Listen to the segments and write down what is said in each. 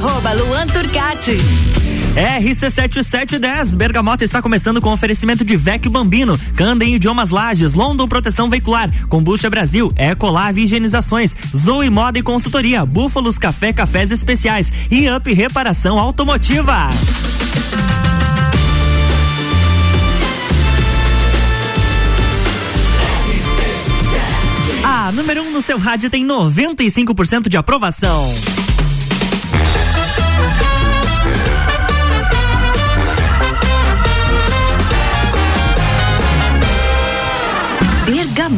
arroba Luan Turcati. RC7710, Bergamota está começando com oferecimento de Vecchio Bambino, Candem Idiomas Lages, London Proteção Veicular, Combucha Brasil, Ecolave Higienizações, Zoe Moda e Consultoria, Búfalos Café Cafés Especiais e Up Reparação Automotiva. A número 1 um no seu rádio tem 95% de aprovação.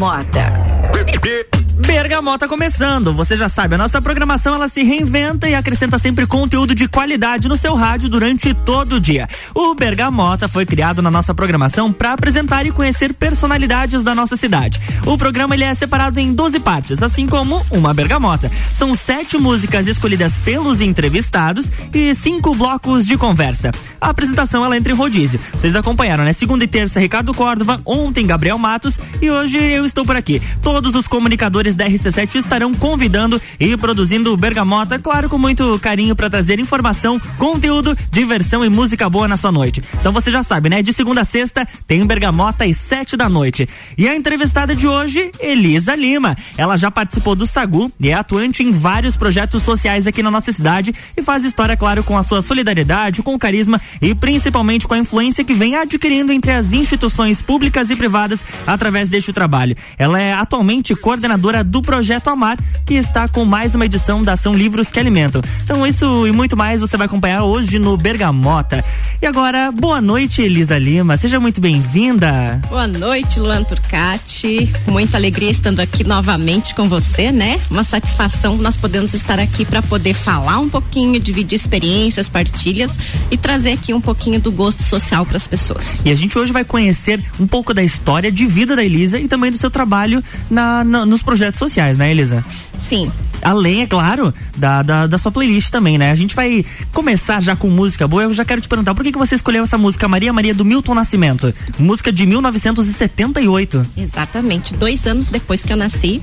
Bergamota. Bergamota começando. Você já sabe, a nossa programação ela se reinventa e acrescenta sempre conteúdo de qualidade no seu rádio durante todo o dia. O Bergamota foi criado na nossa programação para apresentar e conhecer personalidades da nossa cidade. O programa ele é separado em 12 partes, assim como uma bergamota. São sete músicas escolhidas pelos entrevistados e cinco blocos de conversa. A apresentação ela entra em rodízio. Vocês acompanharam, né? Segunda e terça, Ricardo Córdova, ontem Gabriel Matos e hoje eu estou por aqui. Todos os comunicadores da RC7 estarão convidando e produzindo Bergamota, claro, com muito carinho para trazer informação, conteúdo, diversão e música boa na sua noite. Então você já sabe, né? De segunda a sexta tem Bergamota às sete da noite. E a entrevistada de hoje, Elisa Lima. Ela já participou do Sagu e é atuante em vários projetos sociais aqui na nossa cidade e faz história, claro, com a sua solidariedade, com carisma e principalmente com a influência que vem adquirindo entre as instituições públicas e privadas através deste trabalho. Ela é atualmente coordenadora do Projeto Amar, que está com mais uma edição da ação Livros que Alimentam. Então, isso e muito mais você vai acompanhar hoje no Bergamota. E agora, boa noite, Elisa Lima. Seja muito bem-vinda. Boa noite, Luan Turcati. Muita alegria estando aqui novamente com você, né? Uma satisfação nós podemos estar aqui para poder falar um pouquinho, dividir experiências, partilhas e trazer aqui um pouquinho do gosto social para as pessoas. E a gente hoje vai conhecer um pouco da história de vida da Elisa e também do seu trabalho na, na nos projetos sociais, né, Elisa? Sim. Além, é claro, da, da, da, sua playlist também, né? A gente vai começar já com música boa. Eu já quero te perguntar, por que, que você escolheu essa música Maria Maria do Milton Nascimento? Música de 1978. Exatamente, dois anos depois que eu nasci.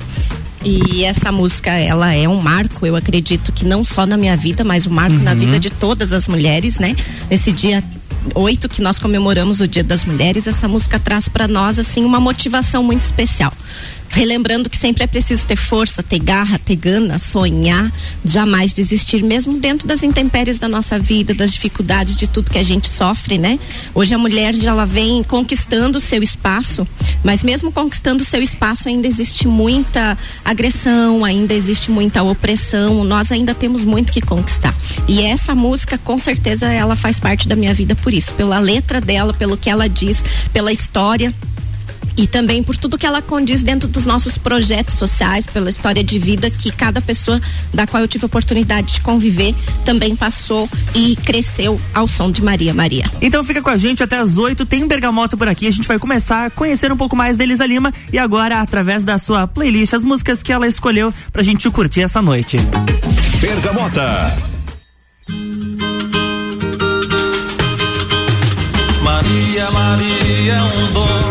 E essa música, ela é um marco, eu acredito que não só na minha vida, mas um marco uhum. na vida de todas as mulheres, né? Nesse dia 8 que nós comemoramos o Dia das Mulheres, essa música traz para nós assim uma motivação muito especial relembrando que sempre é preciso ter força, ter garra, ter gana, sonhar, jamais desistir, mesmo dentro das intempéries da nossa vida, das dificuldades de tudo que a gente sofre, né? Hoje a mulher já ela vem conquistando o seu espaço, mas mesmo conquistando o seu espaço ainda existe muita agressão, ainda existe muita opressão, nós ainda temos muito que conquistar. E essa música, com certeza, ela faz parte da minha vida por isso, pela letra dela, pelo que ela diz, pela história e também por tudo que ela condiz dentro dos nossos projetos sociais, pela história de vida que cada pessoa da qual eu tive a oportunidade de conviver também passou e cresceu ao som de Maria Maria. Então fica com a gente até as oito, tem Bergamota por aqui, a gente vai começar a conhecer um pouco mais da Elisa Lima e agora através da sua playlist, as músicas que ela escolheu pra gente curtir essa noite. Bergamota. Maria, Maria é um dom,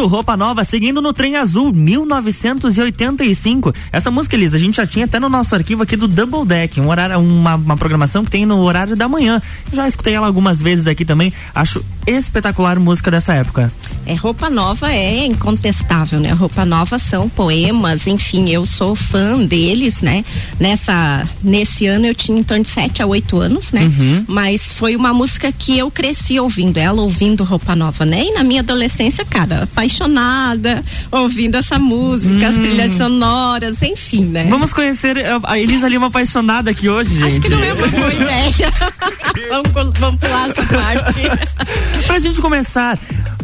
conteúdo, roupa nova, seguindo no Trem Azul, 1985. Essa música, Elisa, a gente já tinha até no nosso arquivo aqui do Double Deck, um horário, uma, uma programação que tem no horário da manhã. Já escutei ela algumas vezes aqui também. Acho espetacular música dessa época. É, roupa nova é incontestável, né? Roupa nova são poemas, enfim, eu sou fã deles, né? Nessa, nesse ano eu tinha em torno de 7 a 8 anos, né? Mas foi uma música que eu cresci ouvindo ela, ouvindo roupa nova, né? E na minha adolescência, cara, apaixonada, ouvindo essa música, as trilhas sonoras, enfim, né? Vamos conhecer a- a Elisa Lima apaixonada aqui hoje, gente. Acho que não é uma boa ideia. vamos, vamos pular essa parte. Pra gente começar,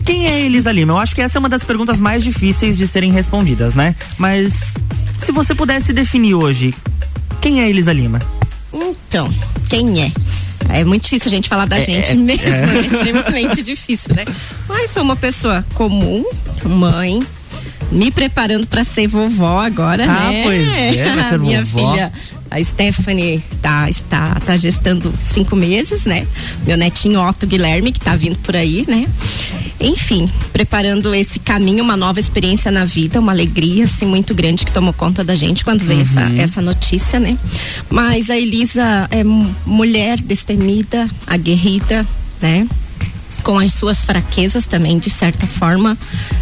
quem é Elisa Lima? Eu acho que essa é uma das perguntas mais difíceis de serem respondidas, né? Mas se você pudesse definir hoje, quem é Elisa Lima? Então, quem é? É muito difícil a gente falar da gente é, mesmo, é. extremamente difícil, né? Mas sou uma pessoa comum, mãe, me preparando para ser vovó agora, Ah, né? pois é, vai ser Minha vovó. filha, a Stephanie tá, está, tá gestando cinco meses, né? Meu netinho Otto Guilherme, que tá vindo por aí, né? enfim, preparando esse caminho, uma nova experiência na vida, uma alegria assim muito grande que tomou conta da gente quando veio essa, essa notícia, né? Mas a Elisa é mu- mulher destemida, aguerrida, né? Com as suas fraquezas também, de certa forma.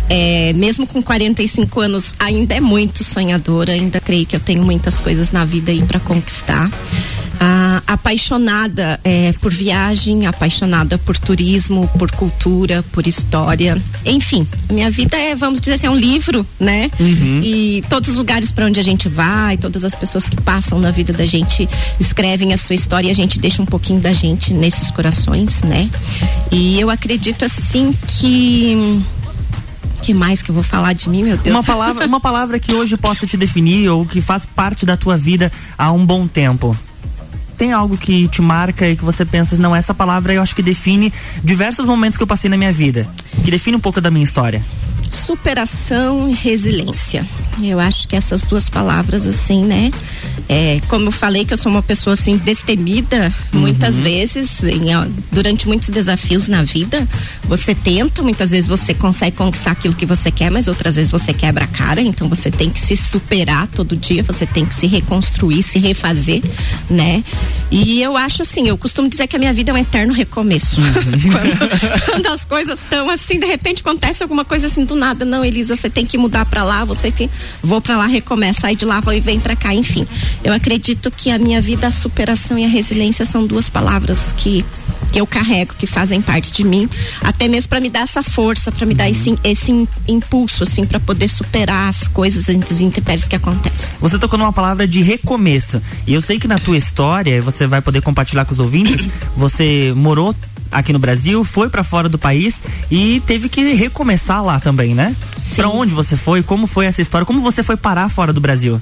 É, mesmo com 45 anos, ainda é muito sonhadora, ainda creio que eu tenho muitas coisas na vida aí para conquistar. Apaixonada é, por viagem, apaixonada por turismo, por cultura, por história. Enfim, a minha vida é, vamos dizer assim, é um livro, né? E todos os lugares para onde a gente vai, todas as pessoas que passam na vida da gente escrevem a sua história e a gente deixa um pouquinho da gente nesses corações, né? E eu acredito assim que que mais que eu vou falar de mim, meu Deus? Uma palavra, uma palavra que hoje possa te definir ou que faz parte da tua vida há um bom tempo. Tem algo que te marca e que você pensa, não, essa palavra eu acho que define diversos momentos que eu passei na minha vida. Que define um pouco da minha história. Superação e resiliência. Eu acho que essas duas palavras, assim, né? É, como eu falei que eu sou uma pessoa assim destemida, muitas vezes, em, durante muitos desafios na vida, você tenta, muitas vezes você consegue conquistar aquilo que você quer, mas outras vezes você quebra a cara, então você tem que se superar todo dia, você tem que se reconstruir, se refazer, né? E eu acho assim, eu costumo dizer que a minha vida é um eterno recomeço. quando, quando as coisas estão assim, de repente acontece alguma coisa assim do nada, não, Elisa, você tem que mudar pra lá, você tem, vou pra lá, recomeça, sai de lá, vou e vem pra cá, enfim. Eu acredito que a minha vida, a superação e a resiliência são duas palavras que que eu carrego, que fazem parte de mim, até mesmo pra me dar essa força, pra me dar esse, esse im- impulso assim pra poder superar as coisas, as intempéries que acontecem. Você tocou numa palavra de recomeço. E eu sei que na tua história, você vai poder compartilhar com os ouvintes, você morou aqui no Brasil, foi pra fora do país e teve que recomeçar lá também, né? Pra onde você foi? Como foi essa história? Como você foi parar fora do Brasil?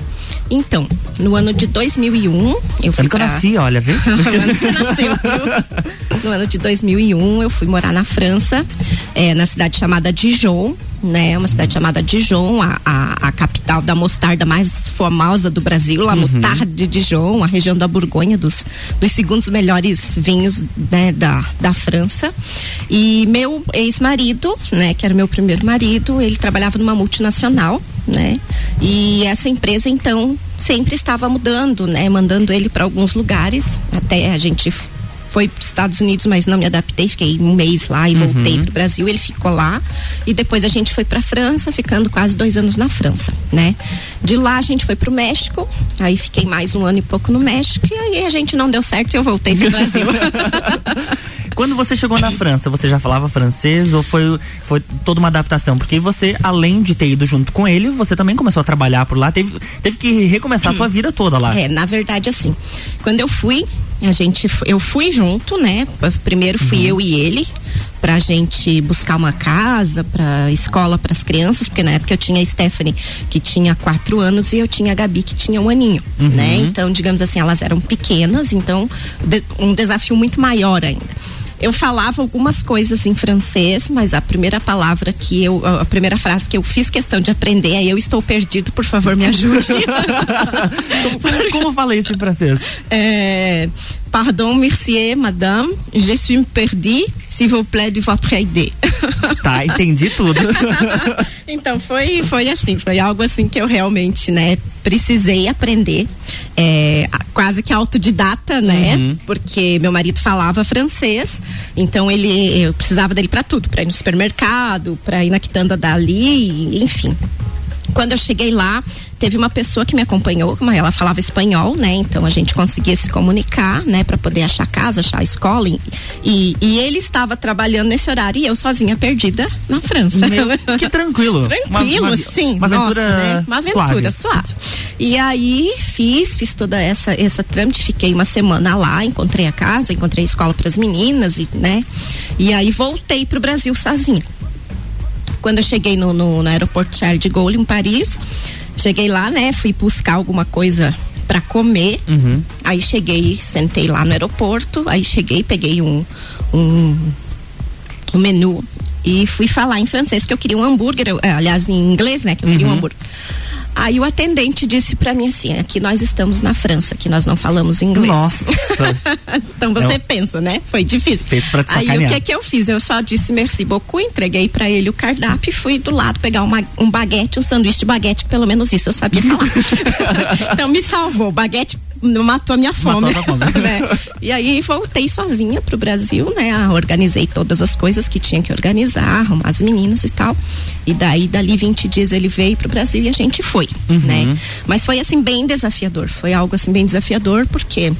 Então, no ano de 2001, eu fui Ano que eu pra... nasci, olha, viu? Você nasceu, viu? No ano de 2001, eu fui morar na França, eh, na cidade chamada Dijon, né? Uma cidade chamada Dijon, a, a, a capital da mostarda mais famosa do Brasil, La Moutarde de Dijon, a região da Borgonha, dos, dos segundos melhores vinhos né, da, da França. E meu ex-marido, né, que era meu primeiro marido, ele trabalhava numa multinacional, né? E essa empresa, então, sempre estava mudando, né? Mandando ele para alguns lugares, até a gente foi para os Estados Unidos, mas não me adaptei, fiquei um mês lá e voltei para o Brasil. Ele ficou lá e depois a gente foi para a França, ficando quase dois anos na França, né? De lá a gente foi para o México, aí fiquei mais um ano e pouco no México e aí a gente não deu certo e eu voltei para o Brasil. Quando você chegou na França, você já falava francês ou foi, foi toda uma adaptação? Porque você, além de ter ido junto com ele, você também começou a trabalhar por lá, teve, teve que recomeçar a tua vida toda lá. É, na verdade, assim, quando eu fui, a gente, eu fui junto, né? Primeiro fui eu e ele pra gente buscar uma casa, pra escola para as crianças, porque na época eu tinha a Stephanie que tinha quatro anos e eu tinha a Gabi que tinha um aninho, né? Então, digamos assim, elas eram pequenas, então de- um desafio muito maior ainda. Eu falava algumas coisas em francês, mas a primeira palavra que eu, a primeira frase que eu fiz questão de aprender é eu estou perdido, por favor, me ajude. Como, como fala isso em francês? É, pardon, merci, madame. Je suis perdu, s'il vous plaît, de votre aide. Tá, entendi tudo. então foi, foi assim, foi algo assim que eu realmente, né, precisei aprender, é, quase que autodidata, né, porque meu marido falava francês, então ele, eu precisava dele para tudo, para ir no supermercado, para ir na quitanda dali, enfim. Quando eu cheguei lá, teve uma pessoa que me acompanhou, mas ela falava espanhol, né? Então a gente conseguia se comunicar, né? Para poder achar casa, achar escola. E, e, e ele estava trabalhando nesse horário e eu sozinha perdida na França. Meu, que tranquilo. Tranquilo, Uma- uma- sim. Uma aventura, nossa, né? Uma aventura suave. suave. E aí fiz, fiz toda essa essa trâmite, fiquei uma semana lá, encontrei a casa, encontrei a escola para as meninas e, né? E aí voltei pro Brasil sozinha. Quando eu cheguei no, no, no aeroporto Charles de Gaulle em Paris, cheguei lá, né? Fui buscar alguma coisa para comer. Uhum. Aí cheguei, sentei lá no aeroporto, aí cheguei, peguei um, um, um menu e fui falar em francês que eu queria um hambúrguer, eu- eh, aliás, em inglês, né? Que eu queria um hambúrguer. Aí o atendente disse pra mim assim: aqui nós estamos na França, que nós não falamos inglês. Nossa. então você É pensa, né? Foi difícil. Feito pra te Aí o que que eu fiz? Eu só disse merci beaucoup, entreguei pra ele o cardápio e fui do lado pegar uma, um baguete, um sanduíche de baguete, pelo menos isso eu sabia falar. então me salvou. Baguete matou a minha fome. A fome. né? E aí voltei sozinha pro Brasil, né? Organizei todas as coisas que tinha que organizar, arrumar as meninas e tal. E daí, dali 20 dias ele veio pro Brasil e a gente foi, né? Mas foi assim bem desafiador. Foi algo assim bem desafiador porque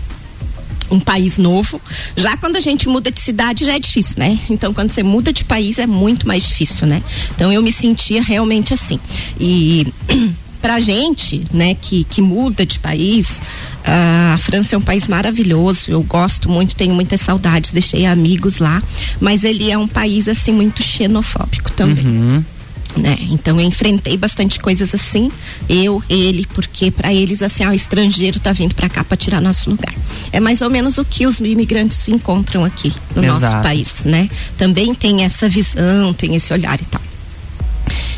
um país novo. Já quando a gente muda de cidade já é difícil, né? Então quando você muda de país é muito mais difícil, né? Então eu me sentia realmente assim. E pra gente, né, que, que muda de país, ah, a França é um país maravilhoso, eu gosto muito, tenho muitas saudades, deixei amigos lá, mas ele é um país assim muito xenofóbico também né? Então eu enfrentei bastante coisas assim, eu, ele, porque para eles assim, ah, o estrangeiro tá vindo para cá para tirar nosso lugar. É mais ou menos o que os imigrantes encontram aqui no nosso Exato. país, né? Também tem essa visão, tem esse olhar e tal.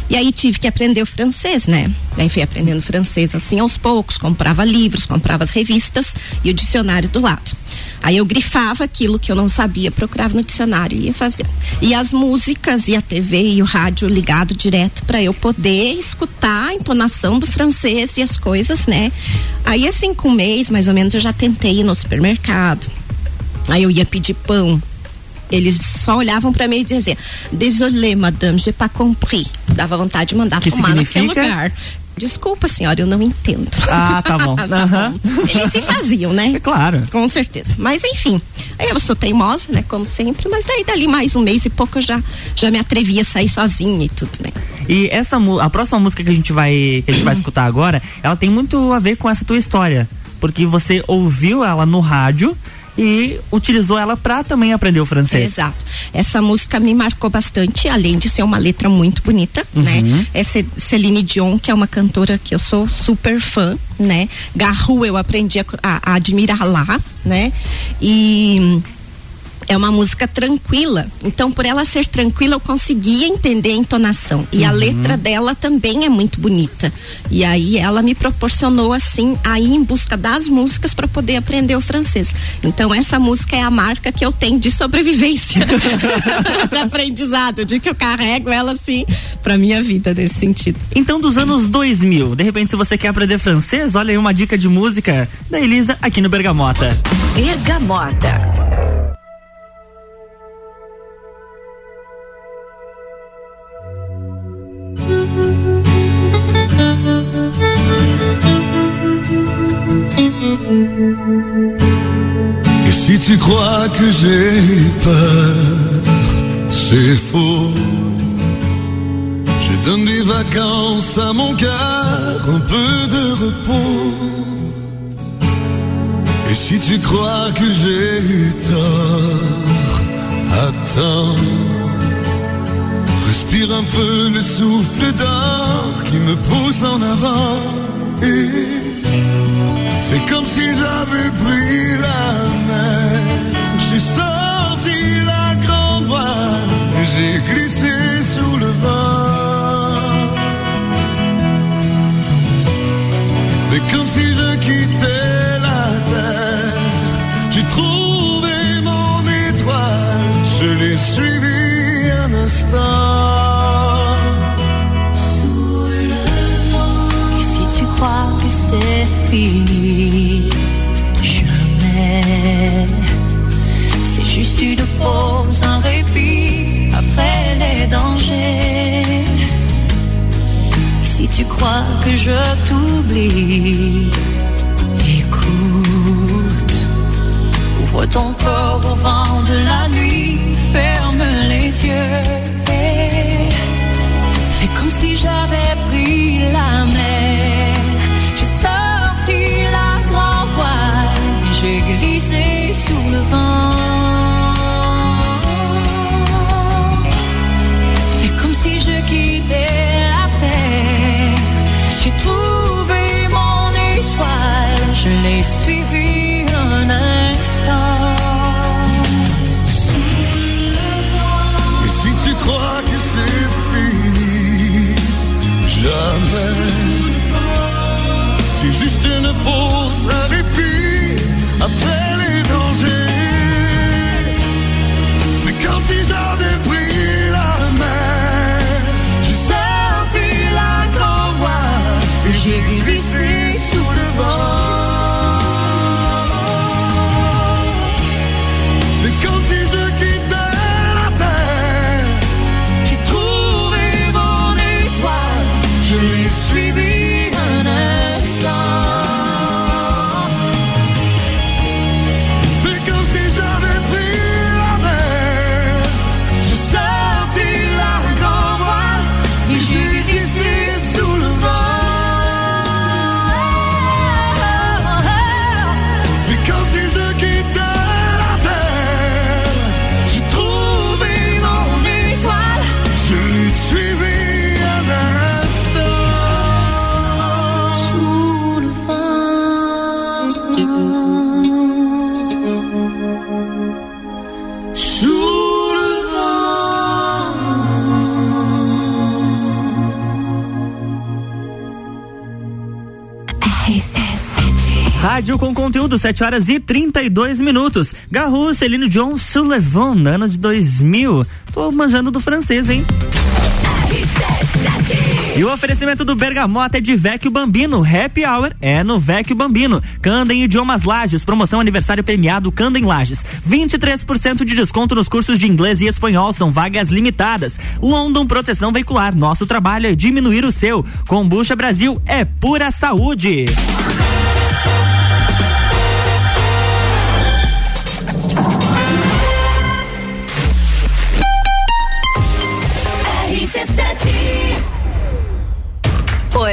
E aí tive que aprender o francês, né? Daí fui aprendendo francês assim aos poucos, comprava livros, comprava as revistas e o dicionário do lado. Aí eu grifava aquilo que eu não sabia, procurava no dicionário e ia fazer. E as músicas e a TV e o rádio ligado direto para eu poder escutar a entonação do francês e as coisas, né? Aí assim com um mês, mais ou menos, eu já tentei ir no supermercado. Aí eu ia pedir pão. Eles só olhavam pra mim e diziam: Désolé, madame, j'ai pas compris. Dava vontade de mandar Que tomar naquele significa? lugar. Desculpa, senhora, eu não entendo. Ah, tá bom. Bom. Eles se faziam, né? É claro. Com certeza. Mas enfim, eu sou teimosa, né? Como sempre, mas daí dali mais um mês e pouco eu já, já me atrevi a sair sozinha e tudo, né? E essa a próxima música que a gente vai que a gente vai escutar agora, ela tem muito a ver com essa tua história, porque você ouviu ela no rádio e utilizou ela pra também aprender o francês. Exato. Essa música me marcou bastante, além de ser uma letra muito bonita, né? É Ce- Celine Dion, que é uma cantora que eu sou super fã, né? Garou eu aprendi a, a- a admirar lá, né? E é uma música tranquila. Então, por ela ser tranquila, eu conseguia entender a entonação. E a letra dela também é muito bonita. E aí ela me proporcionou assim a ir em busca das músicas para poder aprender o francês. Então, essa música é a marca que eu tenho de sobrevivência, de aprendizado, de que eu carrego ela assim para minha vida nesse sentido. Então, dos anos 2000, de repente, se você quer aprender francês, olha aí uma dica de música da Elisa aqui no Bergamota. Bergamota. Et si tu crois que j'ai peur, c'est faux. Je donne des vacances à mon cœur, un peu de repos. Et si tu crois que j'ai tort, attends. Un peu le souffle d'or qui me pousse en avant. Et Fais comme si j'avais pris la mer. J'ai sorti la grande voile et j'ai glissé sous le vent. Fais comme si je quittais la terre. J'ai trouvé fini, jamais. C'est juste une pause, un répit après les dangers. Si tu crois que je t'oublie, écoute. Ouvre ton corps au vent de la nuit, ferme les yeux. et Fais comme si j'avais pris la mer. sous le vent. Et comme si je quittais la terre. J'ai trouvé mon étoile, je l'ai suivie un instant. Et si tu crois que c'est fini, jamais. C'est juste une pause, un répit. Rádio com conteúdo, 7 horas e 32 minutos. Garru, Celino John Sullivan, ano de 2000. Tô manjando do francês, hein? E o oferecimento do Bergamota é de Vecchio Bambino. Happy Hour é no Vecchio Bambino. Candem Idiomas Lages. Promoção aniversário premiado Candem Lages. 23% de desconto nos cursos de inglês e espanhol. São vagas limitadas. London Proteção Veicular. Nosso trabalho é diminuir o seu. Combucha Brasil é pura saúde.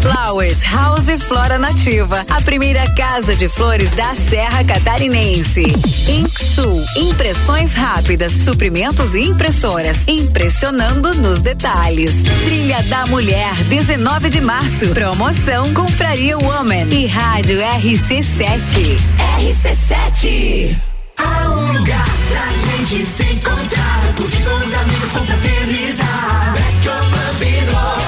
Flowers House Flora Nativa, a primeira casa de flores da Serra Catarinense. Inksul, impressões rápidas, suprimentos e impressoras, impressionando nos detalhes. Trilha da Mulher, 19 de março. Promoção Confraria Woman e Rádio RC7. RC7. Há um lugar pra gente se encontrar, curtir com os amigos, confraternizar. Bambino,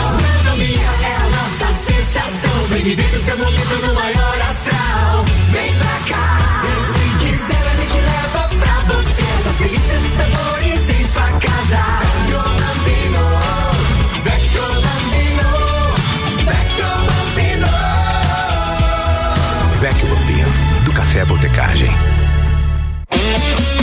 sensação. Vem viver o seu momento no maior astral. Vem pra cá, se quiser a gente leva pra você essas delícias e sabores em sua casa. Vecchio Bambino, Vecchio Bambino, Vecchio Bambino. Vecchio Bambino, do Café Botecagem.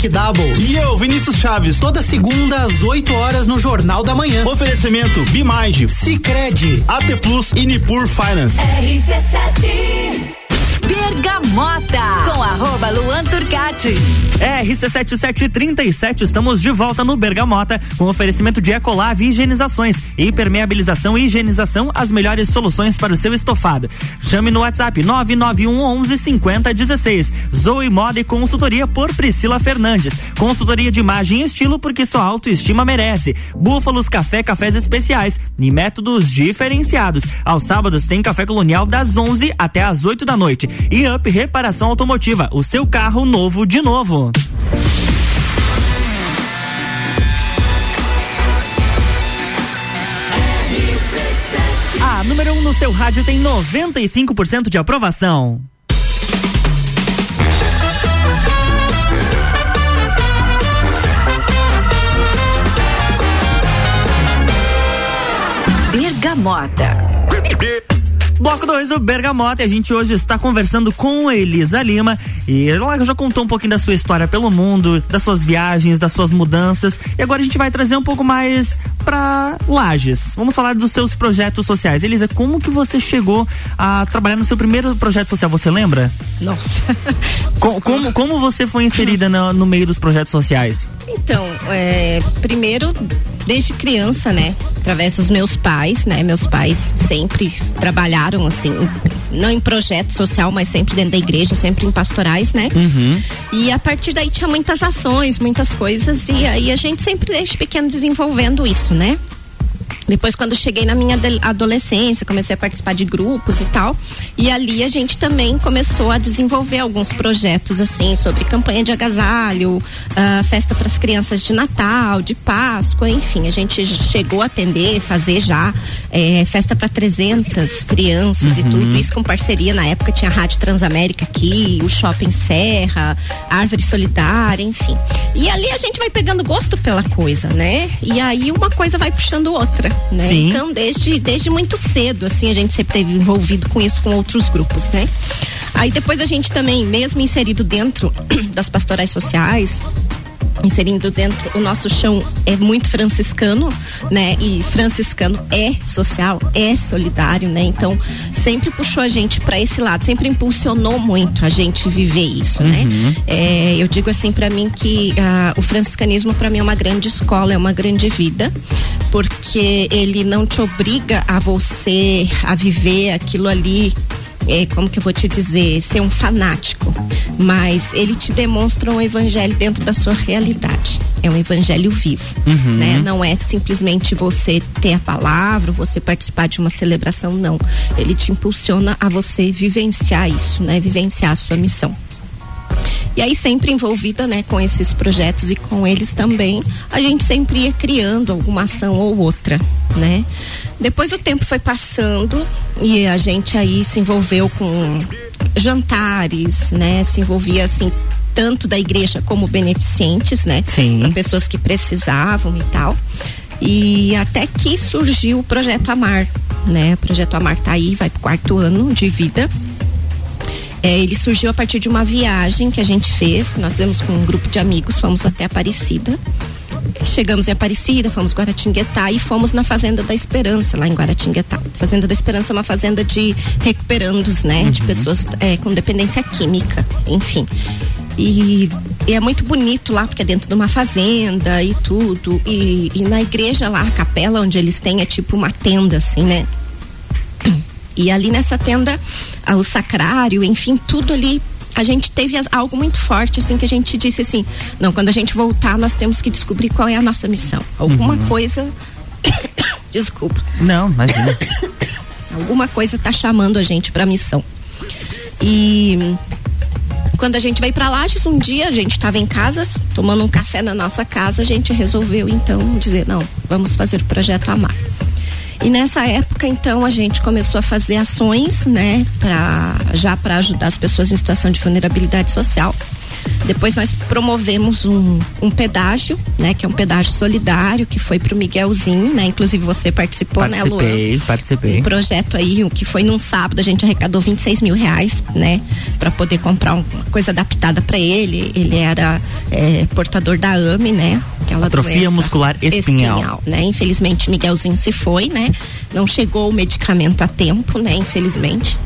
Malek Double. E eu, Vinícius Chaves. Toda segunda às 8 horas no Jornal da Manhã. Oferecimento Bimind, Cicred, AT Plus e Nipur Finance. RC7 Bergamota com arroba Luan Turcati. RC7737, estamos de volta no Bergamota com oferecimento de Ecolave Higienizações, impermeabilização e higienização, as melhores soluções para o seu estofado. Chame no WhatsApp 991 11 50 16. Zoe Moda e Consultoria por Priscila Fernandes. Consultoria de imagem e estilo porque sua autoestima merece. Búfalos Café, cafés especiais e métodos diferenciados. Aos sábados tem café colonial das 11 até as 8 da noite. E Up Reparação Automotiva, o seu carro novo de novo. A número 1 um no seu rádio tem 95% de aprovação. Bergamota. Bloco 2 do Bergamota, e a gente hoje está conversando com Elisa Lima e ela já contou um pouquinho da sua história pelo mundo, das suas viagens, das suas mudanças. E agora a gente vai trazer um pouco mais para Lages. Vamos falar dos seus projetos sociais. Elisa, como que você chegou a trabalhar no seu primeiro projeto social? Você lembra? Nossa. Co como, como você foi inserida no, no meio dos projetos sociais? Então, é, primeiro, desde criança, né? Através dos meus pais, né? Meus pais sempre trabalharam assim, não em projeto social, mas sempre dentro da igreja, sempre em pastorais, né? Uhum. E a partir daí tinha muitas ações, muitas coisas, e aí a gente sempre desde pequeno desenvolvendo isso, né? Depois, quando cheguei na minha adolescência, comecei a participar de grupos e tal. E ali a gente também começou a desenvolver alguns projetos, assim, sobre campanha de agasalho, uh, festa para as crianças de Natal, de Páscoa, enfim. A gente chegou a atender, fazer já eh, festa para 300 crianças uhum. e tudo isso com parceria. Na época tinha a Rádio Transamérica aqui, o Shopping Serra, Árvore Solidária, enfim. E ali a gente vai pegando gosto pela coisa, né? E aí uma coisa vai puxando outra né? Sim. Então, desde, desde muito cedo, assim, a gente sempre teve envolvido com isso, com outros grupos, né? Aí depois a gente também, mesmo inserido dentro das pastorais sociais, inserindo dentro o nosso chão é muito franciscano, né? E franciscano é social, é solidário, né? Então sempre puxou a gente para esse lado, sempre impulsionou muito a gente viver isso, né? Uhum. É, eu digo assim para mim que ah, o franciscanismo para mim é uma grande escola, é uma grande vida, porque ele não te obriga a você a viver aquilo ali é, como que eu vou te dizer, ser um fanático, mas ele te demonstra um evangelho dentro da sua realidade. É um evangelho vivo, Uhum. né? Não é simplesmente você ter a palavra, você participar de uma celebração, não. Ele te impulsiona a você vivenciar isso, né? Vivenciar a sua missão. E aí sempre envolvida, né, com esses projetos e com eles também, a gente sempre ia criando alguma ação ou outra, né? Depois o tempo foi passando e a gente aí se envolveu com jantares, né? Se envolvia assim tanto da igreja como beneficentes, né? Sim. Pra pessoas que precisavam e tal. E até que surgiu o projeto Amar, né? O projeto Amar tá aí, vai pro quarto ano de vida. É, ele surgiu a partir de uma viagem que a gente fez, nós fizemos com um grupo de amigos, fomos até Aparecida. Chegamos em Aparecida, fomos Guaratinguetá e fomos na Fazenda da Esperança, lá em Guaratinguetá. Fazenda da Esperança é uma fazenda de recuperandos, né? De pessoas é, com dependência química, enfim. E, e é muito bonito lá, porque é dentro de uma fazenda e tudo. E, e na igreja lá, a capela onde eles têm é tipo uma tenda, assim, né? E ali nessa tenda, ah, o sacrário, enfim, tudo ali. A gente teve algo muito forte, assim, que a gente disse assim: não, quando a gente voltar, nós temos que descobrir qual é a nossa missão. Alguma Uhum. coisa. Desculpa. Não, imagina. Alguma coisa tá chamando a gente pra missão. E quando a gente veio pra Lages, um dia a gente estava em casa, tomando um café na nossa casa, a gente resolveu então dizer, não, vamos fazer o projeto Amar. E nessa época, então, a gente começou a fazer ações, né, pra, já para ajudar as pessoas em situação de vulnerabilidade social. Depois nós promovemos um, um pedágio, né? Que é um pedágio solidário, que foi pro Miguelzinho, né? Inclusive você participou, né, Luan? Participei, participei. Um projeto aí, o que foi num sábado, a gente arrecadou 26 mil reais, né? Pra poder comprar uma coisa adaptada para ele. Ele era é, portador da AME, né? Aquela Atrofia muscular espinhal. né? Infelizmente, Miguelzinho se foi, né? Não chegou o medicamento a tempo, né? Infelizmente.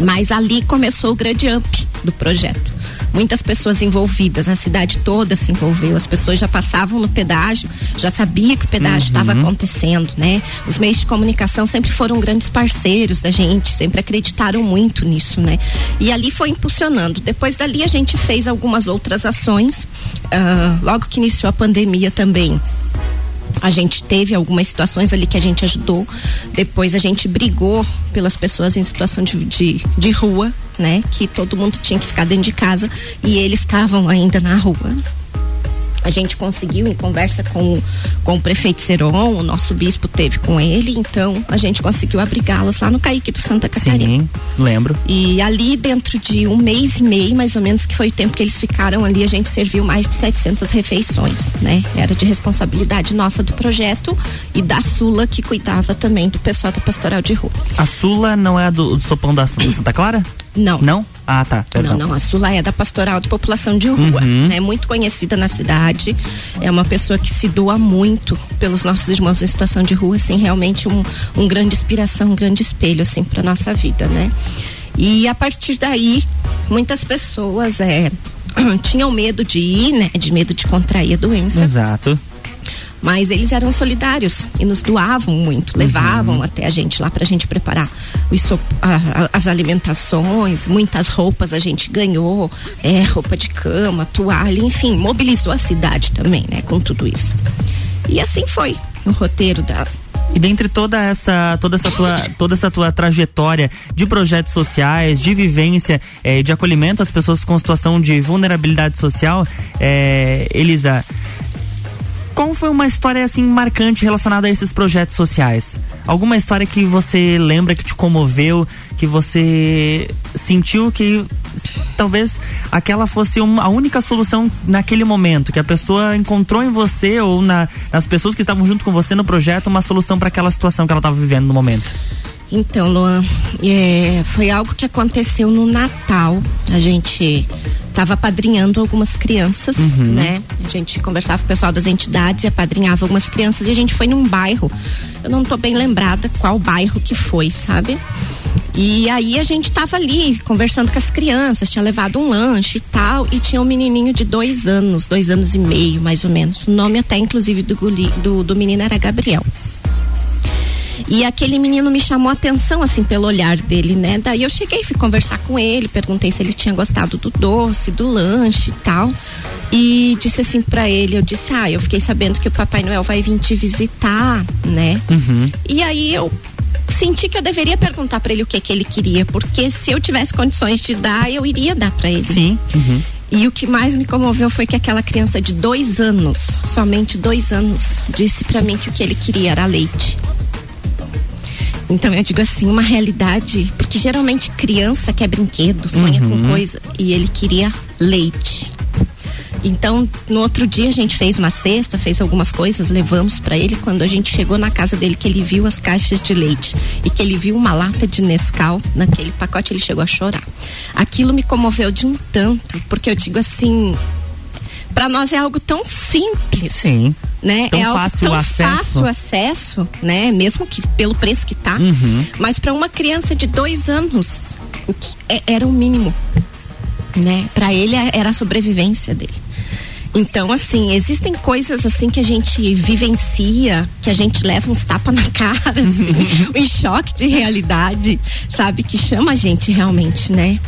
Mas ali começou o grande up do projeto. Muitas pessoas envolvidas, a cidade toda se envolveu, as pessoas já passavam no pedágio, já sabia que o pedágio estava Uhum. acontecendo, né? Os meios de comunicação sempre foram grandes parceiros da gente, sempre acreditaram muito nisso, né? E ali foi impulsionando. Depois dali a gente fez algumas outras ações, ah, logo que iniciou a pandemia também. A gente teve algumas situações ali que a gente ajudou. Depois a gente brigou pelas pessoas em situação de, de, de rua, né? Que todo mundo tinha que ficar dentro de casa e eles estavam ainda na rua. A gente conseguiu, em conversa com, com o prefeito Seron, o nosso bispo teve com ele, então a gente conseguiu abrigá-los lá no Caique do Santa Catarina. Sim, lembro. E ali dentro de um mês e meio, mais ou menos, que foi o tempo que eles ficaram ali, a gente serviu mais de 700 refeições, né? Era de responsabilidade nossa do projeto e da Sula que cuidava também do pessoal da Pastoral de Rua. A Sula não é a do, do sopão da, Santa Clara? Não. Não? Ah, tá. Perdão. Não, não, a Sula é da Pastoral de População de Rua, Uhum. é muito conhecida na cidade, é uma pessoa que se doa muito pelos nossos irmãos em situação de rua, assim, realmente um, um grande inspiração, um grande espelho, assim, para nossa vida, né? E a partir daí, muitas pessoas é, tinham medo de ir, né? De medo de contrair a doença. Exato. Mas eles eram solidários e nos doavam muito, levavam até a gente lá pra gente preparar so- a- a- as alimentações, muitas roupas a gente ganhou, é, roupa de cama, toalha, enfim, mobilizou a cidade também, né, com tudo isso. E assim foi o roteiro da, E dentre toda essa, toda essa tua, toda essa tua trajetória de projetos sociais, de vivência, eh, de acolhimento às pessoas com situação de vulnerabilidade social, eh, Elisa, qual foi uma história assim marcante relacionada a esses projetos sociais? Alguma história que você lembra que te comoveu, que você sentiu que talvez aquela fosse uma, a única solução naquele momento, que a pessoa encontrou em você ou na- nas pessoas que estavam junto com você no projeto uma solução para aquela situação que ela estava vivendo no momento? Então, Luan, é, foi algo que aconteceu no Natal. A gente estava apadrinhando algumas crianças, Uhum. né? A gente conversava com o pessoal das entidades e apadrinhava algumas crianças e a gente foi num bairro. Eu não tô bem lembrada qual bairro que foi, sabe? E aí a gente tava ali conversando com as crianças, tinha levado um lanche e tal, e tinha um menininho de dois anos, dois anos e meio, mais ou menos. O nome até, inclusive, do, do, do menino era Gabriel. E aquele menino me chamou a atenção, assim, pelo olhar dele, né? Daí eu cheguei, fui conversar com ele, perguntei se ele tinha gostado do doce, do lanche e tal. E disse assim pra ele, eu disse, ah, eu fiquei sabendo que o Papai Noel vai vir te visitar, né? Uhum. E aí eu senti que eu deveria perguntar pra ele o que que ele queria, porque se eu tivesse condições de dar, eu iria dar pra ele. Sim. Uhum. E o que mais me comoveu foi que aquela criança de dois anos, somente dois anos, disse pra mim que o que ele queria era leite. Então eu digo assim, uma realidade, porque geralmente criança quer brinquedo, sonha Uhum. com coisa, e ele queria leite. Então, no outro dia a gente fez uma cesta, fez algumas coisas, levamos pra ele. Quando a gente chegou na casa dele, que ele viu as caixas de leite e que ele viu uma lata de Nescau naquele pacote, ele chegou a chorar. Aquilo me comoveu de um tanto, porque eu digo assim, pra nós é algo tão simples. Sim. Né? Tão é algo fácil tão o acesso. fácil o acesso, né? Mesmo que pelo preço que tá. Uhum. Mas para uma criança de dois anos, o que é- era o mínimo, né? Para ele é- era a sobrevivência dele. Então, assim, existem coisas assim que a gente vivencia, que a gente leva uns tapas na cara, assim, um choque de realidade, sabe? Que chama a gente realmente, né?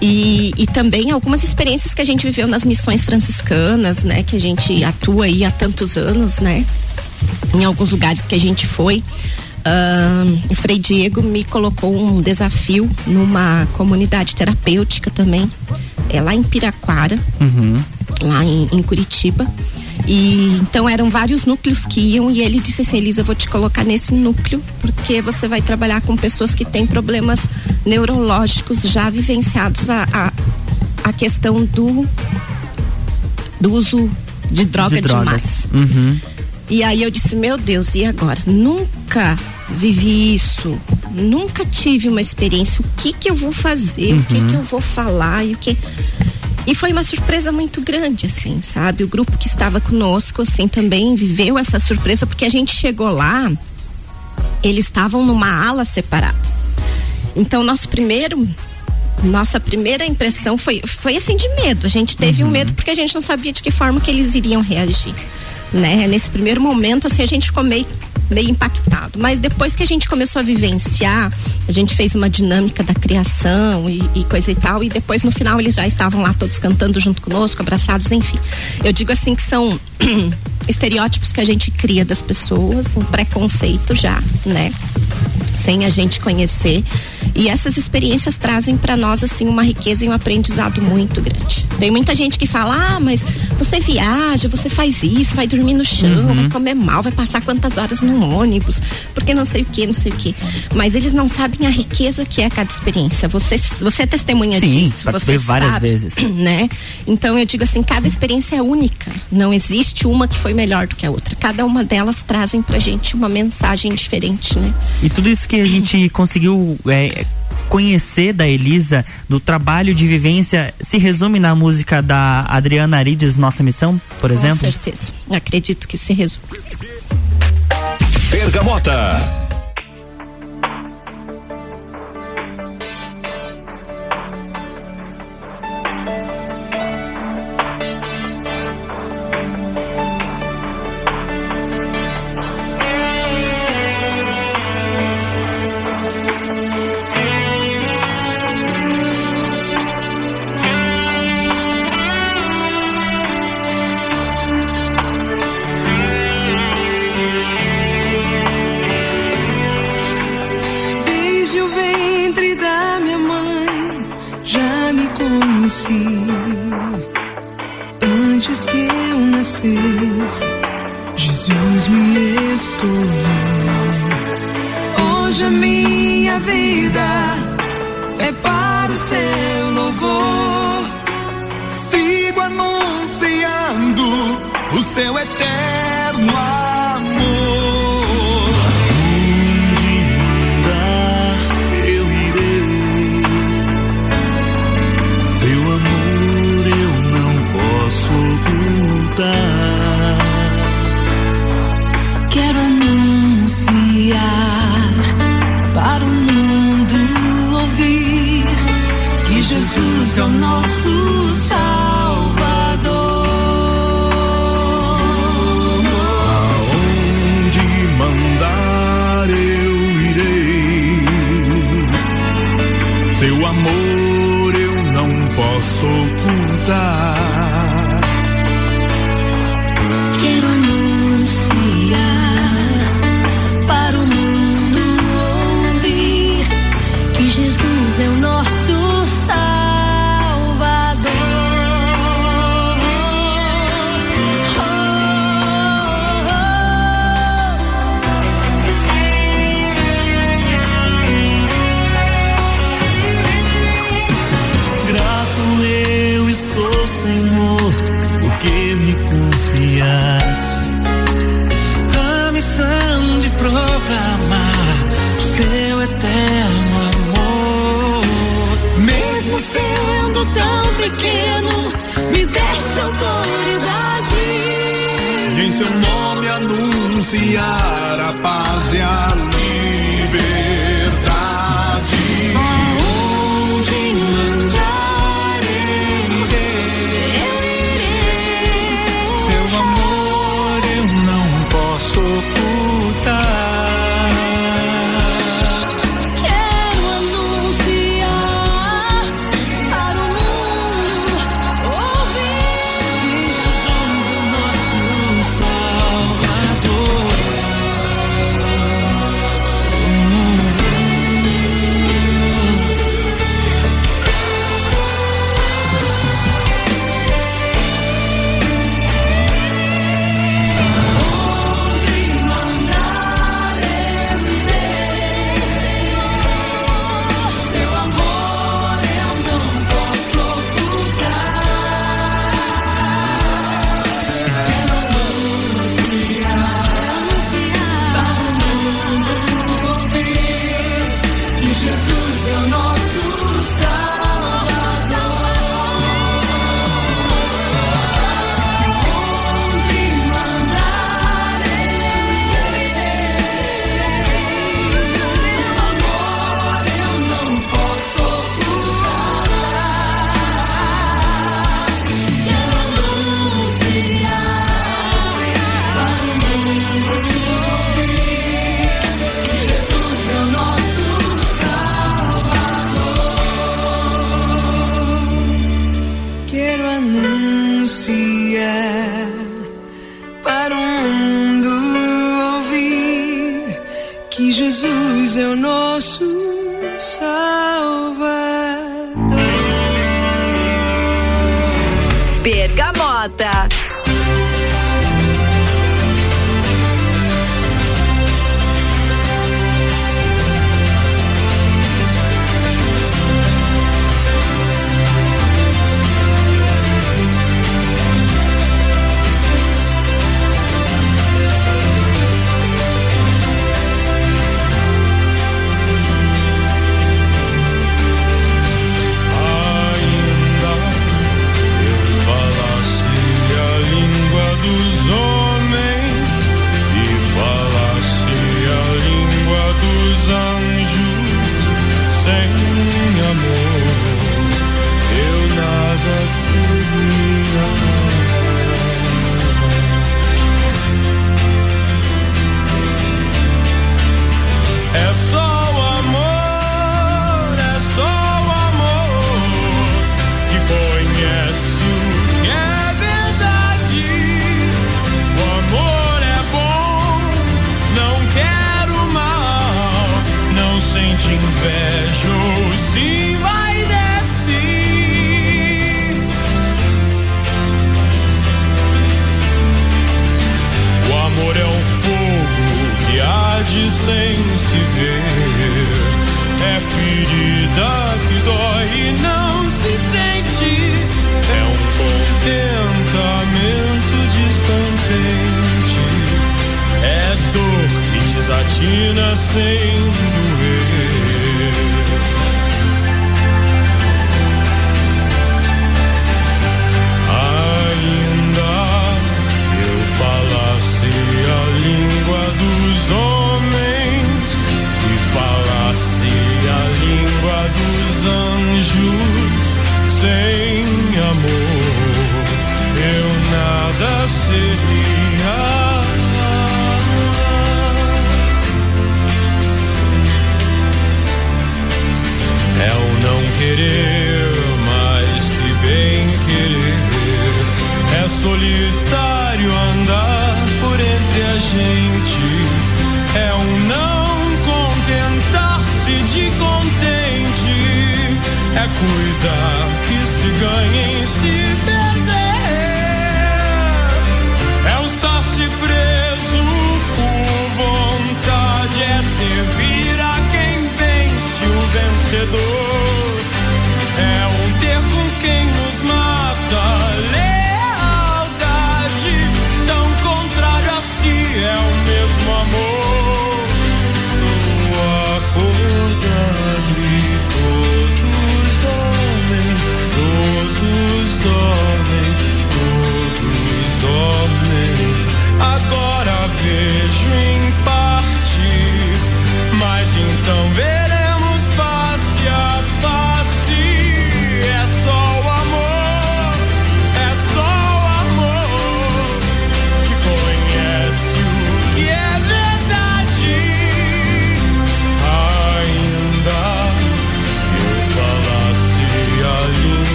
E, e também algumas experiências que a gente viveu nas missões franciscanas, né? Que a gente atua aí há tantos anos, né? Em alguns lugares que a gente foi. O Frei Diego me colocou um desafio numa comunidade terapêutica também, é lá em Piraquara, Uhum. Lá em, em Curitiba. E então eram vários núcleos que iam e ele disse assim, Elisa, eu vou te colocar nesse núcleo, porque você vai trabalhar com pessoas que têm problemas neurológicos já vivenciados há, há, a questão do do uso de droga de drogas. demais. Uhum. E aí eu disse, meu Deus, e agora? Nunca vivi isso, nunca tive uma experiência. O que que eu vou fazer? O que Uhum. que eu vou falar? E o que e foi uma surpresa muito grande, assim, sabe? O grupo que estava conosco, assim, também viveu essa surpresa, porque a gente chegou lá, eles estavam numa ala separada. Então, nosso primeiro. Nossa primeira impressão foi, foi assim de medo. A gente teve um medo porque a gente não sabia de que forma que eles iriam reagir. Né? Nesse primeiro momento, assim, a gente ficou meio, meio impactado. Mas depois que a gente começou a vivenciar, a gente fez uma dinâmica da criação e, e coisa e tal, e depois no final eles já estavam lá todos cantando junto conosco, abraçados, enfim. Eu digo assim que são estereótipos que a gente cria das pessoas, um preconceito já, né? Sem a gente conhecer. E essas experiências trazem para nós assim uma riqueza e um aprendizado muito grande. Tem muita gente que fala: "Ah, mas você viaja, você faz isso, vai dormir no chão, Uhum. vai comer mal, vai passar quantas horas no ônibus, porque não sei o que, não sei o que". Mas eles não sabem a riqueza que é cada experiência. Você você é testemunha Sim, disso, você várias sabe, vezes. né? Então eu digo assim, cada experiência é única. Não existe uma que foi melhor do que a outra. Cada uma delas trazem pra gente uma mensagem diferente, né? E tudo isso que a gente conseguiu é, conhecer da Elisa, do trabalho de vivência, se resume na música da Adriana Arides, Nossa Missão, por exemplo? Com certeza. Acredito que se resume. Bergamota.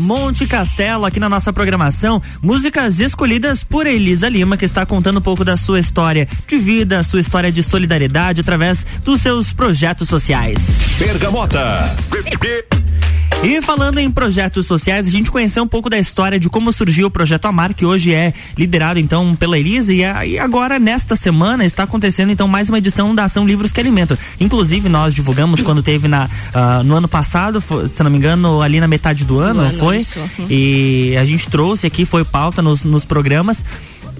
Monte Castelo, aqui na nossa programação. Músicas escolhidas por Elisa Lima, que está contando um pouco da sua história de vida, sua história de solidariedade através dos seus projetos sociais. Bergamota. E falando em projetos sociais, a gente conheceu um pouco da história de como surgiu o Projeto Amar, que hoje é liderado então pela Elisa e, a- e agora nesta semana está acontecendo então mais uma edição da ação Livros que Alimentam. Inclusive nós divulgamos quando teve na ah, no ano passado, foi, se não me engano, ali na metade do ano, ano, foi? isso, uhum. E a gente trouxe aqui, foi pauta nos, nos programas.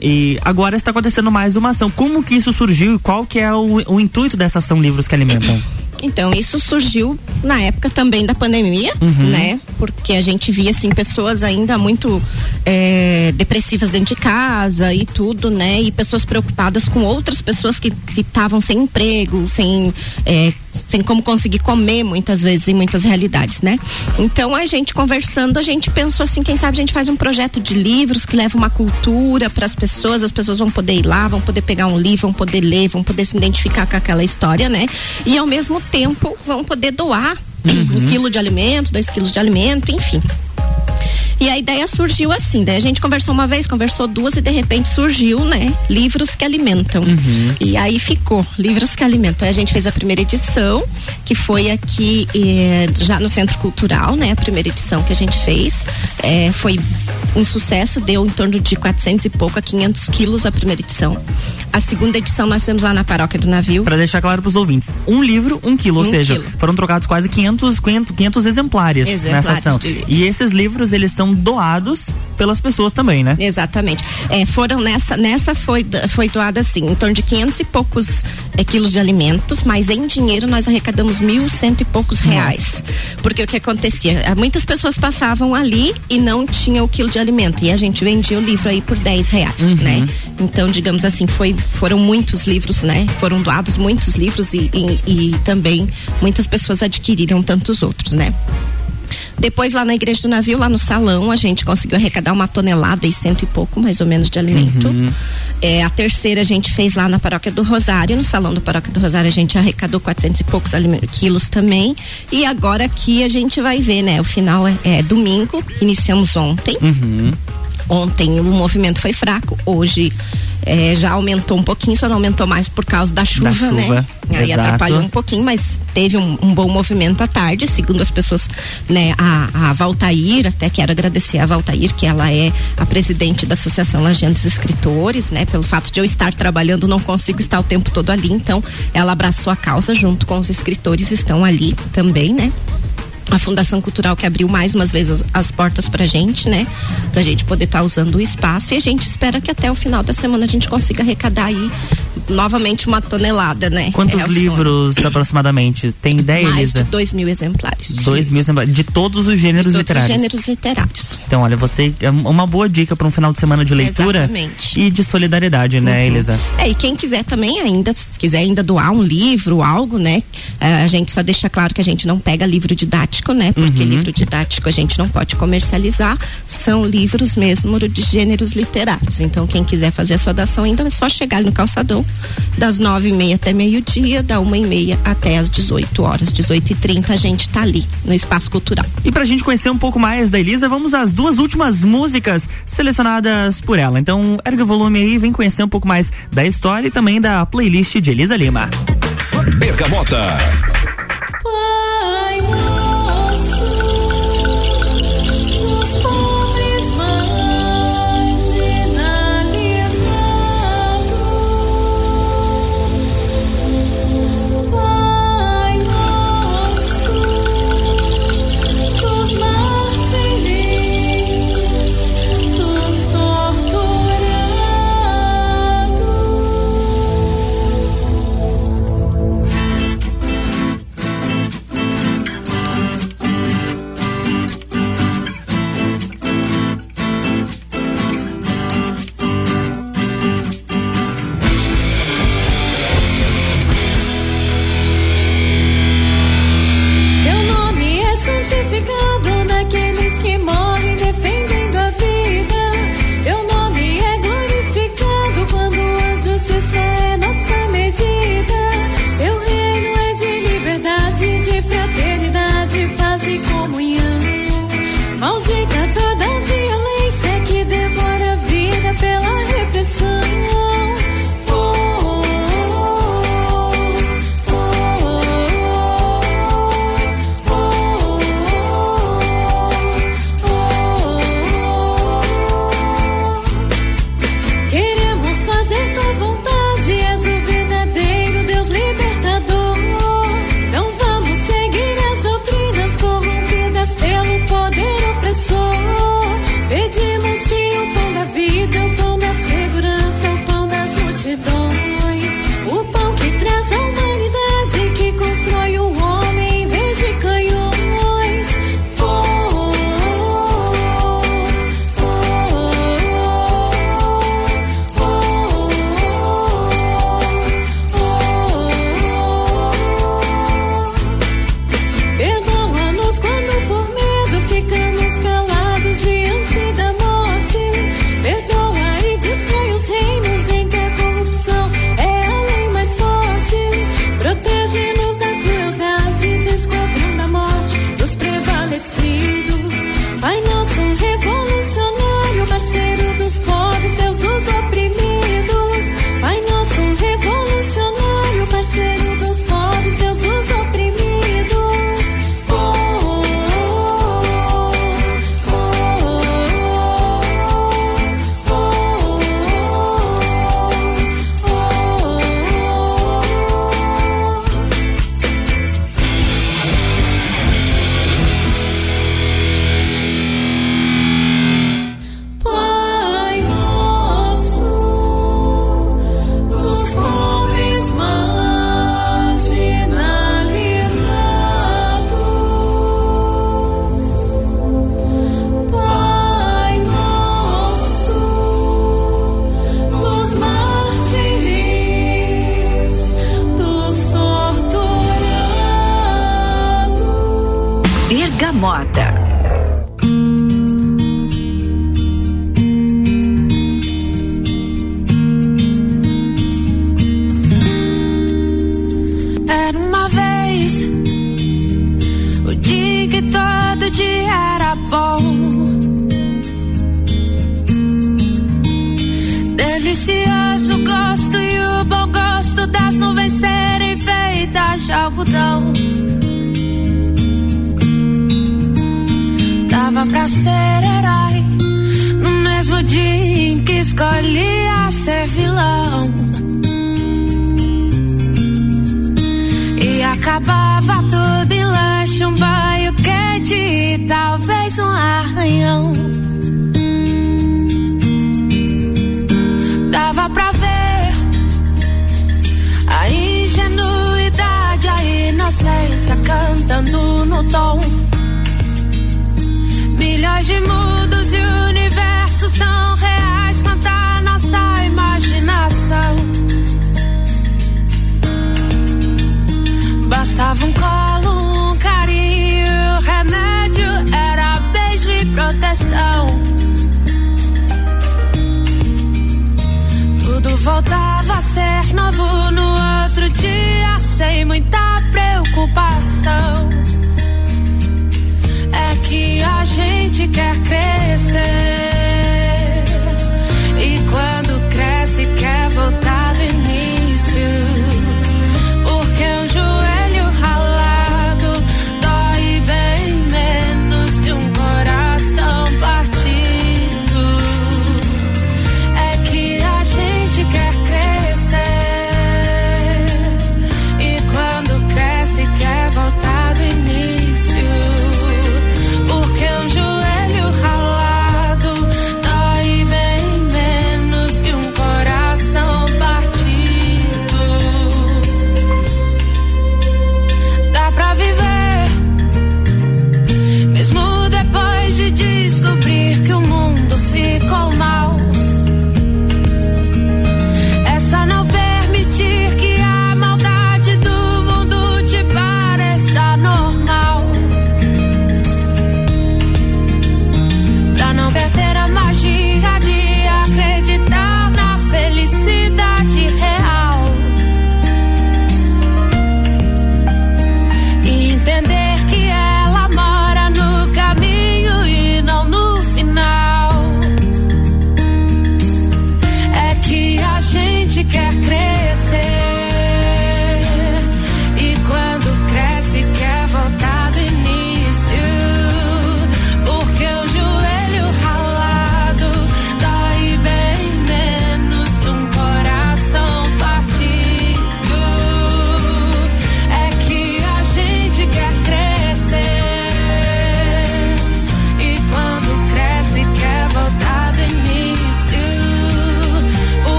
E agora está acontecendo mais uma ação. Como que isso surgiu e qual que é o, o intuito dessa ação Livros que Alimentam? Então, isso surgiu na época também da pandemia, Uhum. né? Porque a gente via, assim, pessoas ainda muito é, depressivas dentro de casa e tudo, né? E pessoas preocupadas com outras pessoas que estavam sem emprego, sem, é, sem como conseguir comer muitas vezes em muitas realidades, né? Então, a gente conversando, a gente pensou assim, quem sabe a gente faz um projeto de livros que leva uma cultura para as pessoas, as pessoas vão poder ir lá, vão poder pegar um livro, vão poder ler, vão poder se identificar com aquela história, né? E ao mesmo tempo vão poder doar um quilo de alimento, dois quilos de alimento, enfim. E a ideia surgiu assim, daí a gente conversou uma vez, conversou duas e de repente surgiu, né? Livros que alimentam. E aí ficou, livros que alimentam. Aí a gente fez a primeira edição, que foi aqui eh, já no Centro Cultural, né? A primeira edição que a gente fez. Eh, foi um sucesso, deu em torno de 400 e pouco a 500 quilos a primeira edição. A segunda edição nós temos lá na Paróquia do Navio. Pra deixar claro pros ouvintes, um livro, um quilo, ou Um seja, quilo. foram trocados quase 500, 500, 500 exemplares, Exemplares nessa ação. E esses livros, eles são doados pelas pessoas também, né? Exatamente. É, foram nessa, nessa foi, foi doada assim, em torno de 500 e poucos é, quilos de alimentos, mas em dinheiro nós arrecadamos mil cento e poucos reais. Porque o que acontecia? Ah, Muitas pessoas passavam ali e não tinham o quilo de alimento. E a gente vendia o livro aí por 10 reais, né? Então, digamos assim, foi, foram muitos livros, né? Foram doados muitos livros e, e, e também muitas pessoas adquiriram tantos outros, né? Depois lá na igreja do navio, lá no salão, a gente conseguiu arrecadar uma tonelada e cento e pouco, mais ou menos, de alimento. É, a terceira a gente fez lá na paróquia do Rosário, no salão da paróquia do Rosário a gente arrecadou 400 e poucos quilos também. E agora aqui a gente vai ver, né? O final é, é domingo, iniciamos ontem. Ontem o movimento foi fraco, hoje eh, já aumentou um pouquinho, só não aumentou mais por causa da chuva, chuva, né? Aí exato. atrapalhou um pouquinho, mas teve um, um bom movimento à tarde, segundo as pessoas, né? A, a Valtair, até quero agradecer a Valtair, que ela é a presidente da Associação dos Escritores, né? Pelo fato de eu estar trabalhando, não consigo estar o tempo todo ali, então ela abraçou a causa junto com os escritores, estão ali também, né? A Fundação Cultural que abriu mais umas vezes as, as portas pra gente, né? Pra gente poder estar usando o espaço e a gente espera que até o final da semana a gente consiga arrecadar aí novamente uma tonelada, né? Quantos É sonho. livros aproximadamente? Tem ideia, Mais Elisa? de dois mil exemplares. de Dois mil exemplares, de todos os gêneros todos os literários. gêneros literários. Então, olha, você é uma boa dica para um final de semana de leitura Exatamente. e de solidariedade, né, Elisa? É, e quem quiser também ainda, se quiser ainda doar um livro, algo, né? eh, a gente só deixa claro que a gente não pega livro didático, né? Porque Uhum. livro didático a gente não pode comercializar, são livros mesmo de gêneros literários. Então, quem quiser fazer a sua doação ainda é só chegar no calçadão, das nove e meia até meio-dia, da uma e meia até as 18 horas, 18 e 30 a gente tá ali, no espaço cultural. E pra gente conhecer um pouco mais da Elisa, vamos às duas últimas músicas selecionadas por ela. Então, ergue o volume aí, vem conhecer um pouco mais da história e também da playlist de Elisa Lima. Bergamota.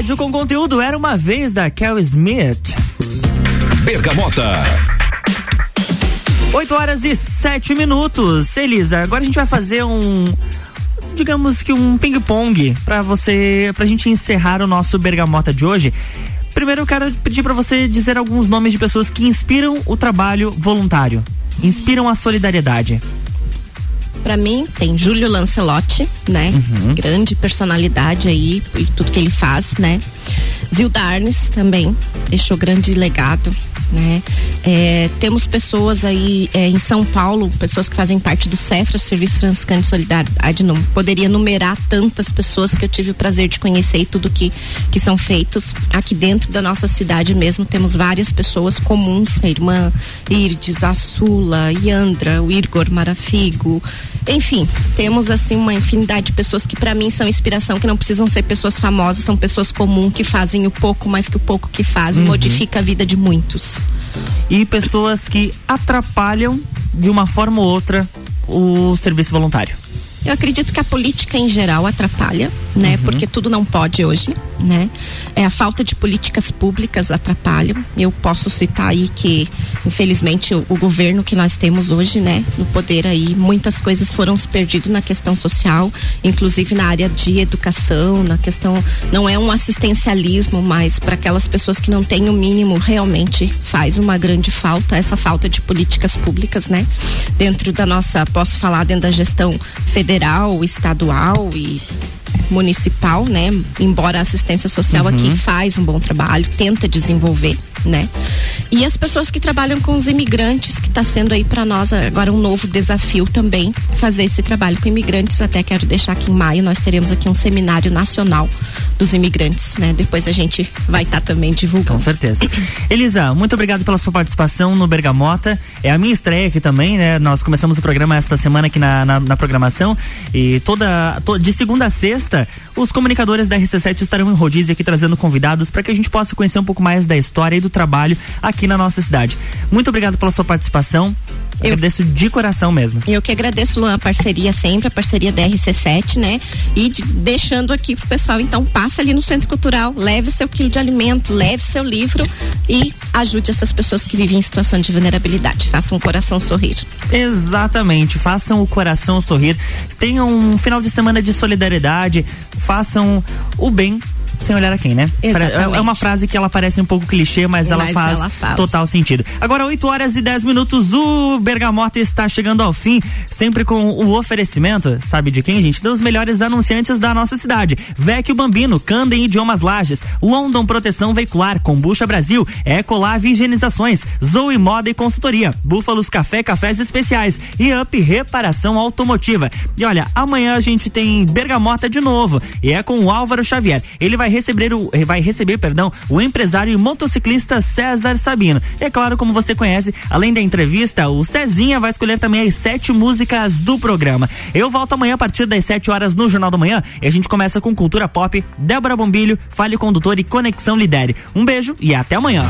Rádio com conteúdo era uma vez da Kel Smith. Bergamota. 8 horas e 7 minutos. Elisa, agora a gente vai fazer um. Digamos que um ping-pong pra você. pra gente encerrar o nosso Bergamota de hoje. Primeiro eu quero pedir pra você dizer alguns nomes de pessoas que inspiram o trabalho voluntário, inspiram a solidariedade. Pra mim, tem Júlio Lancelotti, né? Grande personalidade aí e tudo que ele faz, né? Zilda Arnes também deixou grande legado, né? É, temos pessoas aí é, em São Paulo, pessoas que fazem parte do CEFRA, Serviço Franciscano de Solidariedade, não poderia numerar tantas pessoas que eu tive o prazer de conhecer e tudo que, que são feitos aqui dentro da nossa cidade mesmo, temos várias pessoas comuns, a irmã Irdes, a Sula, Yandra, o Igor Marafigo, enfim, temos assim uma infinidade de pessoas que para mim são inspiração, que não precisam ser pessoas famosas, são pessoas comuns que fazem o pouco, mas que o pouco que fazem Uhum. modifica a vida de muitos. E pessoas que atrapalham de uma forma ou outra o serviço voluntário. Eu acredito que a política em geral atrapalha, né? Uhum. Porque tudo não pode hoje, né? É a falta de políticas públicas atrapalham. Eu posso citar aí que, infelizmente, o, o governo que nós temos hoje, né, no poder aí, muitas coisas foram se perdidas na questão social, inclusive na área de educação, na questão não é um assistencialismo, mas para aquelas pessoas que não têm o mínimo realmente faz uma grande falta essa falta de políticas públicas, né? Dentro da nossa, posso falar dentro da gestão federal, estadual e municipal, né? Embora a assistência social Uhum. aqui faz um bom trabalho, tenta desenvolver, né? E as pessoas que trabalham com os imigrantes, que está sendo aí para nós agora um novo desafio também fazer esse trabalho com imigrantes. Até quero deixar que em maio nós teremos aqui um seminário nacional dos imigrantes, né? Depois a gente vai estar também divulgando. Com certeza. Elisa, muito obrigado pela sua participação no Bergamota. É a minha estreia aqui também, né? Nós começamos o programa esta semana aqui na, na, na programação e toda, to- de segunda a sexta, os comunicadores da RC7 estarão em rodízio aqui trazendo convidados para que a gente possa conhecer um pouco mais da história e do trabalho aqui na nossa cidade. Muito obrigado pela sua participação. Eu agradeço de coração mesmo. Eu que agradeço Luan, a parceria sempre, a parceria da RC7, né? E de- deixando aqui pro pessoal, então, passa ali no Centro Cultural, leve seu quilo de alimento, leve seu livro e ajude essas pessoas que vivem em situação de vulnerabilidade. Faça um coração sorrir. Exatamente, façam o coração sorrir, tenham um final de semana de solidariedade, façam o bem sem olhar a quem, né? Exatamente. É é uma frase que ela parece um pouco clichê, mas, ela, Mas faz ela faz. total sentido. Agora, 8 horas e 10 minutos, o Bergamota está chegando ao fim, sempre com o oferecimento, sabe de quem, gente? Dos melhores anunciantes da nossa cidade. Vecchio Bambino, Candem Idiomas Lages, London Proteção Veicular, Combucha Brasil, Ecolave Higienizações, Zoe Moda e Consultoria, Búfalos Café, Cafés Especiais e Up Reparação Automotiva. E olha, amanhã a gente tem Bergamota de novo e é com o Álvaro Xavier. Ele vai receber o vai receber, perdão, o empresário e motociclista César Sabino. E é claro, como você conhece, além da entrevista, o Cezinha vai escolher também as sete músicas do programa. Eu volto amanhã a partir das 7 horas no Jornal da Manhã e a gente começa com Cultura Pop, Débora Bombilho, Fale Condutor e Conexão Lidere. Um beijo e até amanhã.